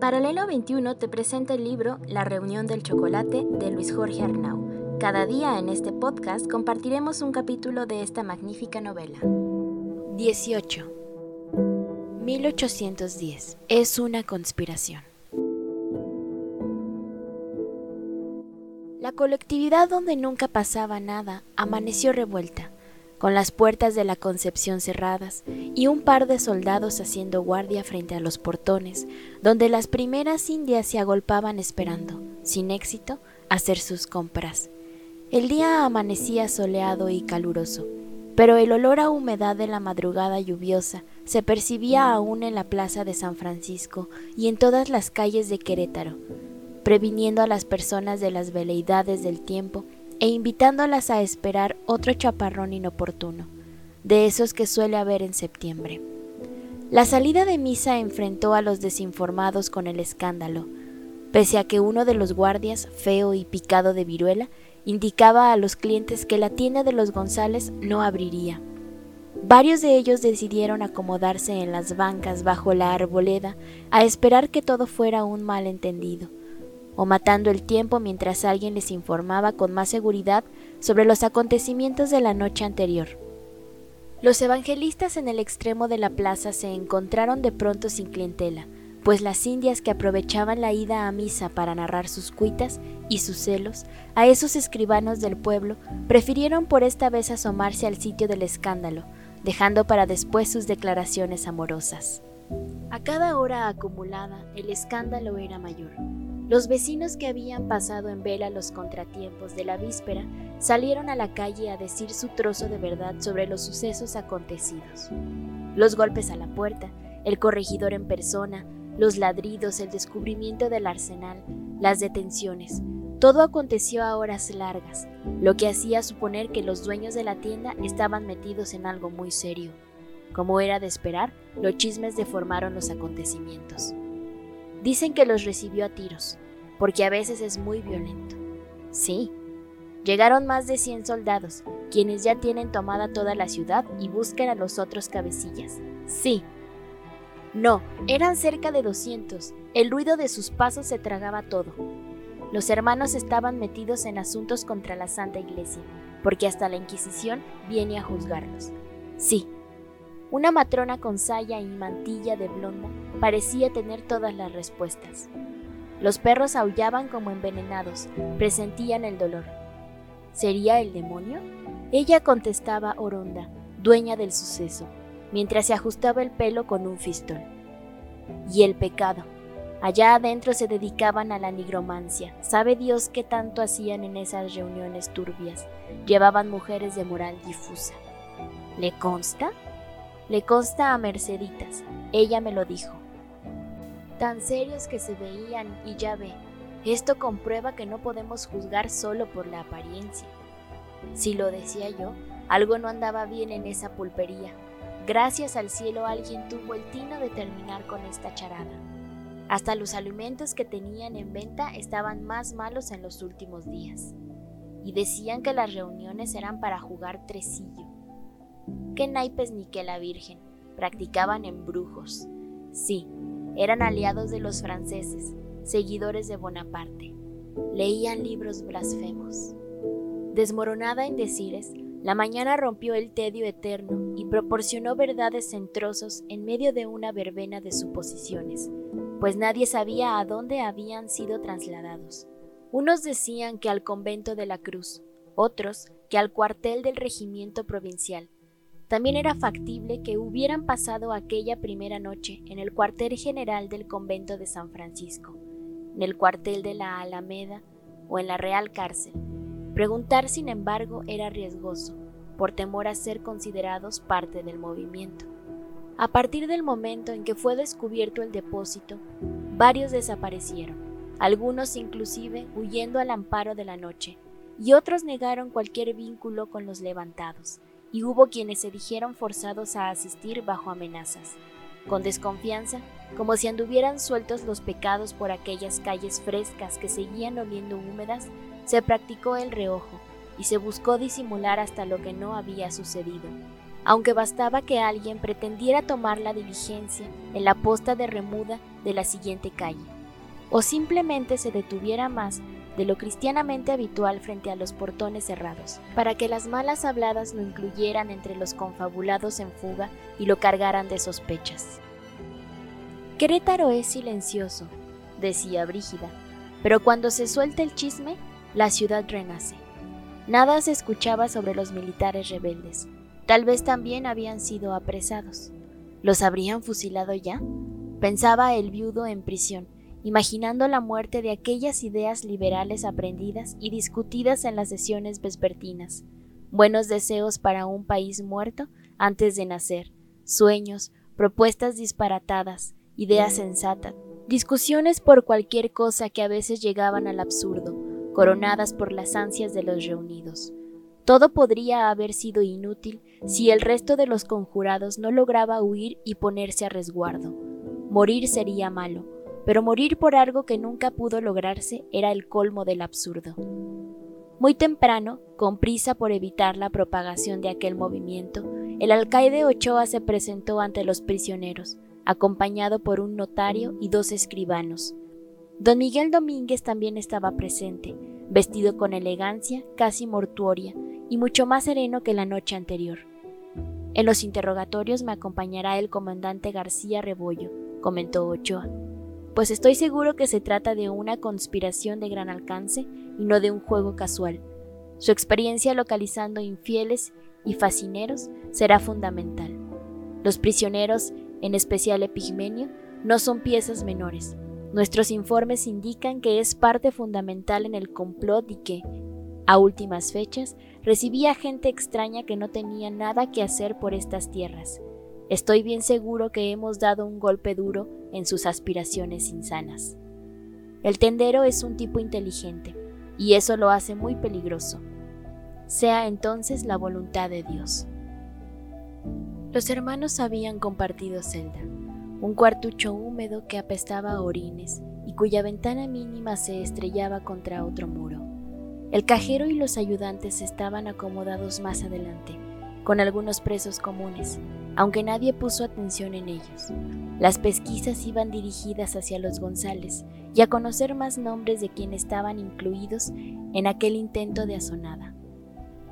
Paralelo 21 te presenta el libro La reunión del chocolate de Luis Jorge Arnau. Cada día en este podcast compartiremos un capítulo de esta magnífica novela. 18. 1810. Es una conspiración. La colectividad donde nunca pasaba nada amaneció revuelta con las puertas de la Concepción cerradas y un par de soldados haciendo guardia frente a los portones, donde las primeras indias se agolpaban esperando, sin éxito, hacer sus compras. El día amanecía soleado y caluroso, pero el olor a humedad de la madrugada lluviosa se percibía aún en la plaza de San Francisco y en todas las calles de Querétaro, previniendo a las personas de las veleidades del tiempo e invitándolas a esperar otro chaparrón inoportuno, de esos que suele haber en septiembre. La salida de misa enfrentó a los desinformados con el escándalo, pese a que uno de los guardias, feo y picado de viruela, indicaba a los clientes que la tienda de los González no abriría. Varios de ellos decidieron acomodarse en las bancas bajo la arboleda a esperar que todo fuera un malentendido o matando el tiempo mientras alguien les informaba con más seguridad sobre los acontecimientos de la noche anterior. Los evangelistas en el extremo de la plaza se encontraron de pronto sin clientela, pues las indias que aprovechaban la ida a misa para narrar sus cuitas y sus celos a esos escribanos del pueblo prefirieron por esta vez asomarse al sitio del escándalo, dejando para después sus declaraciones amorosas. A cada hora acumulada el escándalo era mayor. Los vecinos que habían pasado en vela los contratiempos de la víspera salieron a la calle a decir su trozo de verdad sobre los sucesos acontecidos. Los golpes a la puerta, el corregidor en persona, los ladridos, el descubrimiento del arsenal, las detenciones, todo aconteció a horas largas, lo que hacía suponer que los dueños de la tienda estaban metidos en algo muy serio. Como era de esperar, los chismes deformaron los acontecimientos. Dicen que los recibió a tiros, porque a veces es muy violento. Sí, llegaron más de 100 soldados, quienes ya tienen tomada toda la ciudad y buscan a los otros cabecillas. Sí. No, eran cerca de 200. El ruido de sus pasos se tragaba todo. Los hermanos estaban metidos en asuntos contra la Santa Iglesia, porque hasta la Inquisición viene a juzgarlos. Sí, una matrona con saya y mantilla de blonda parecía tener todas las respuestas. Los perros aullaban como envenenados, presentían el dolor. ¿Sería el demonio? Ella contestaba oronda, dueña del suceso, mientras se ajustaba el pelo con un fistón. Y el pecado. Allá adentro se dedicaban a la nigromancia. Sabe Dios qué tanto hacían en esas reuniones turbias. Llevaban mujeres de moral difusa. ¿Le consta? Le consta a Merceditas. Ella me lo dijo tan serios que se veían y ya ve, esto comprueba que no podemos juzgar solo por la apariencia. Si lo decía yo, algo no andaba bien en esa pulpería. Gracias al cielo alguien tuvo el tino de terminar con esta charada. Hasta los alimentos que tenían en venta estaban más malos en los últimos días. Y decían que las reuniones eran para jugar tresillo. Qué naipes ni que la Virgen. Practicaban embrujos. Sí, eran aliados de los franceses, seguidores de Bonaparte. Leían libros blasfemos. Desmoronada en decires, la mañana rompió el tedio eterno y proporcionó verdades en trozos en medio de una verbena de suposiciones, pues nadie sabía a dónde habían sido trasladados. Unos decían que al convento de la Cruz, otros que al cuartel del regimiento provincial, también era factible que hubieran pasado aquella primera noche en el cuartel general del convento de San Francisco, en el cuartel de la Alameda o en la Real Cárcel. Preguntar, sin embargo, era riesgoso, por temor a ser considerados parte del movimiento. A partir del momento en que fue descubierto el depósito, varios desaparecieron, algunos inclusive huyendo al amparo de la noche, y otros negaron cualquier vínculo con los levantados y hubo quienes se dijeron forzados a asistir bajo amenazas, con desconfianza, como si anduvieran sueltos los pecados por aquellas calles frescas que seguían oliendo húmedas, se practicó el reojo y se buscó disimular hasta lo que no había sucedido, aunque bastaba que alguien pretendiera tomar la diligencia en la posta de remuda de la siguiente calle, o simplemente se detuviera más de lo cristianamente habitual frente a los portones cerrados, para que las malas habladas lo incluyeran entre los confabulados en fuga y lo cargaran de sospechas. Querétaro es silencioso, decía Brígida, pero cuando se suelta el chisme, la ciudad renace. Nada se escuchaba sobre los militares rebeldes. Tal vez también habían sido apresados. ¿Los habrían fusilado ya? Pensaba el viudo en prisión, imaginando la muerte de aquellas ideas liberales aprendidas y discutidas en las sesiones vespertinas. Buenos deseos para un país muerto antes de nacer, sueños, propuestas disparatadas, ideas sensatas, discusiones por cualquier cosa que a veces llegaban al absurdo, coronadas por las ansias de los reunidos. Todo podría haber sido inútil si el resto de los conjurados no lograba huir y ponerse a resguardo. Morir sería malo, pero morir por algo que nunca pudo lograrse era el colmo del absurdo. Muy temprano, con prisa por evitar la propagación de aquel movimiento, el alcaide Ochoa se presentó ante los prisioneros, acompañado por un notario y dos escribanos. Don Miguel Domínguez también estaba presente, vestido con elegancia casi mortuoria y mucho más sereno que la noche anterior. En los interrogatorios me acompañará el comandante García Rebollo, comentó Ochoa pues estoy seguro que se trata de una conspiración de gran alcance y no de un juego casual. Su experiencia localizando infieles y fascineros será fundamental. Los prisioneros, en especial Epigmenio, no son piezas menores. Nuestros informes indican que es parte fundamental en el complot y que, a últimas fechas, recibía gente extraña que no tenía nada que hacer por estas tierras. Estoy bien seguro que hemos dado un golpe duro en sus aspiraciones insanas. El tendero es un tipo inteligente, y eso lo hace muy peligroso. Sea entonces la voluntad de Dios. Los hermanos habían compartido celda, un cuartucho húmedo que apestaba a orines y cuya ventana mínima se estrellaba contra otro muro. El cajero y los ayudantes estaban acomodados más adelante, con algunos presos comunes, aunque nadie puso atención en ellos. Las pesquisas iban dirigidas hacia los González y a conocer más nombres de quienes estaban incluidos en aquel intento de azonada.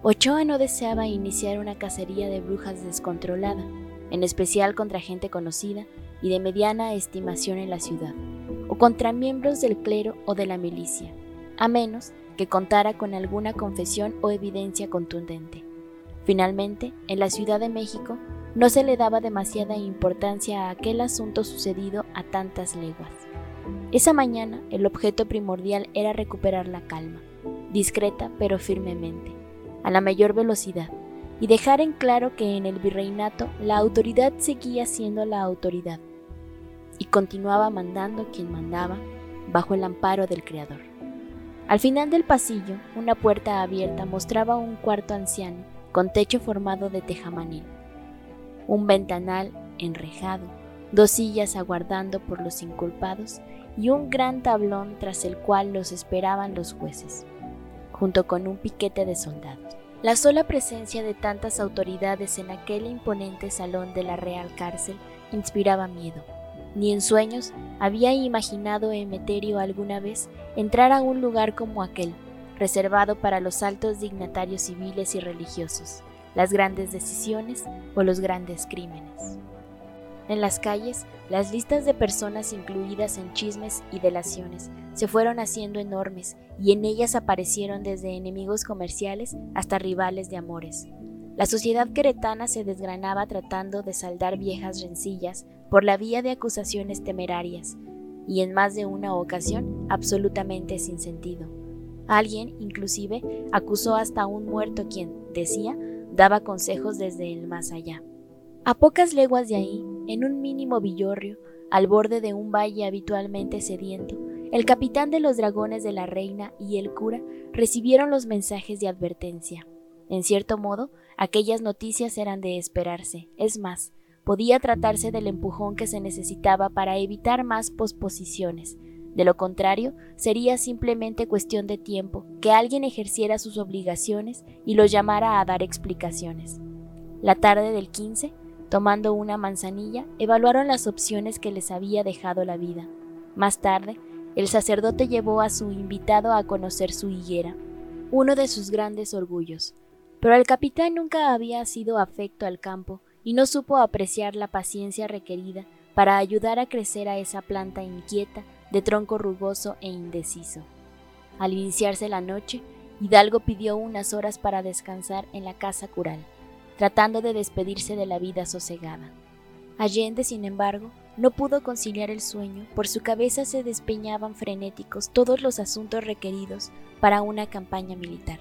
Ochoa no deseaba iniciar una cacería de brujas descontrolada, en especial contra gente conocida y de mediana estimación en la ciudad, o contra miembros del clero o de la milicia, a menos que contara con alguna confesión o evidencia contundente. Finalmente, en la Ciudad de México, no se le daba demasiada importancia a aquel asunto sucedido a tantas leguas. Esa mañana el objeto primordial era recuperar la calma, discreta pero firmemente, a la mayor velocidad, y dejar en claro que en el virreinato la autoridad seguía siendo la autoridad, y continuaba mandando quien mandaba bajo el amparo del Creador. Al final del pasillo, una puerta abierta mostraba un cuarto anciano con techo formado de tejamanil un ventanal enrejado, dos sillas aguardando por los inculpados y un gran tablón tras el cual los esperaban los jueces, junto con un piquete de soldados. La sola presencia de tantas autoridades en aquel imponente salón de la Real Cárcel inspiraba miedo. Ni en sueños había imaginado Emeterio alguna vez entrar a un lugar como aquel, reservado para los altos dignatarios civiles y religiosos las grandes decisiones o los grandes crímenes. En las calles, las listas de personas incluidas en chismes y delaciones se fueron haciendo enormes y en ellas aparecieron desde enemigos comerciales hasta rivales de amores. La sociedad queretana se desgranaba tratando de saldar viejas rencillas por la vía de acusaciones temerarias y en más de una ocasión absolutamente sin sentido. Alguien, inclusive, acusó hasta a un muerto quien, decía, daba consejos desde el más allá. A pocas leguas de ahí, en un mínimo villorrio, al borde de un valle habitualmente sediento, el capitán de los dragones de la reina y el cura recibieron los mensajes de advertencia. En cierto modo, aquellas noticias eran de esperarse, es más, podía tratarse del empujón que se necesitaba para evitar más posposiciones, de lo contrario, sería simplemente cuestión de tiempo que alguien ejerciera sus obligaciones y los llamara a dar explicaciones. La tarde del 15, tomando una manzanilla, evaluaron las opciones que les había dejado la vida. Más tarde, el sacerdote llevó a su invitado a conocer su higuera, uno de sus grandes orgullos. Pero el capitán nunca había sido afecto al campo y no supo apreciar la paciencia requerida para ayudar a crecer a esa planta inquieta de tronco rugoso e indeciso. Al iniciarse la noche, Hidalgo pidió unas horas para descansar en la casa cural, tratando de despedirse de la vida sosegada. Allende, sin embargo, no pudo conciliar el sueño, por su cabeza se despeñaban frenéticos todos los asuntos requeridos para una campaña militar.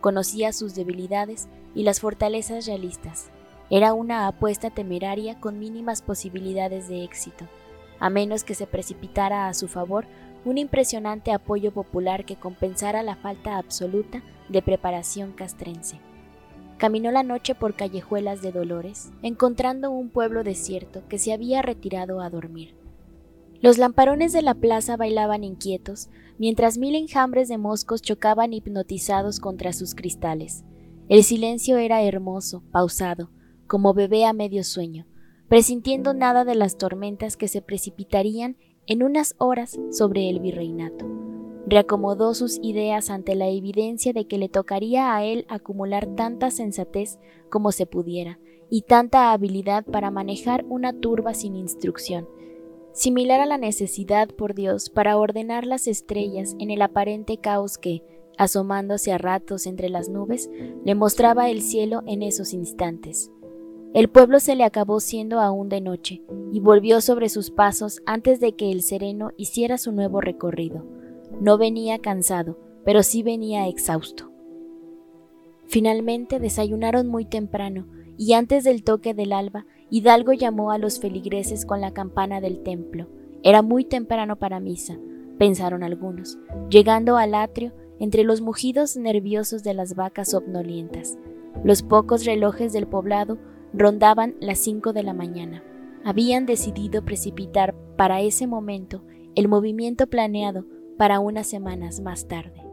Conocía sus debilidades y las fortalezas realistas. Era una apuesta temeraria con mínimas posibilidades de éxito, a menos que se precipitara a su favor un impresionante apoyo popular que compensara la falta absoluta de preparación castrense. Caminó la noche por callejuelas de Dolores, encontrando un pueblo desierto que se había retirado a dormir. Los lamparones de la plaza bailaban inquietos, mientras mil enjambres de moscos chocaban hipnotizados contra sus cristales. El silencio era hermoso, pausado, como bebé a medio sueño, presintiendo nada de las tormentas que se precipitarían en unas horas sobre el virreinato reacomodó sus ideas ante la evidencia de que le tocaría a él acumular tanta sensatez como se pudiera y tanta habilidad para manejar una turba sin instrucción, similar a la necesidad por Dios para ordenar las estrellas en el aparente caos que, asomándose a ratos entre las nubes, le mostraba el cielo en esos instantes. El pueblo se le acabó siendo aún de noche, y volvió sobre sus pasos antes de que el sereno hiciera su nuevo recorrido. No venía cansado, pero sí venía exhausto. Finalmente desayunaron muy temprano, y antes del toque del alba, Hidalgo llamó a los feligreses con la campana del templo. Era muy temprano para misa, pensaron algunos, llegando al atrio entre los mugidos nerviosos de las vacas somnolientas. Los pocos relojes del poblado rondaban las cinco de la mañana. Habían decidido precipitar para ese momento el movimiento planeado para unas semanas más tarde.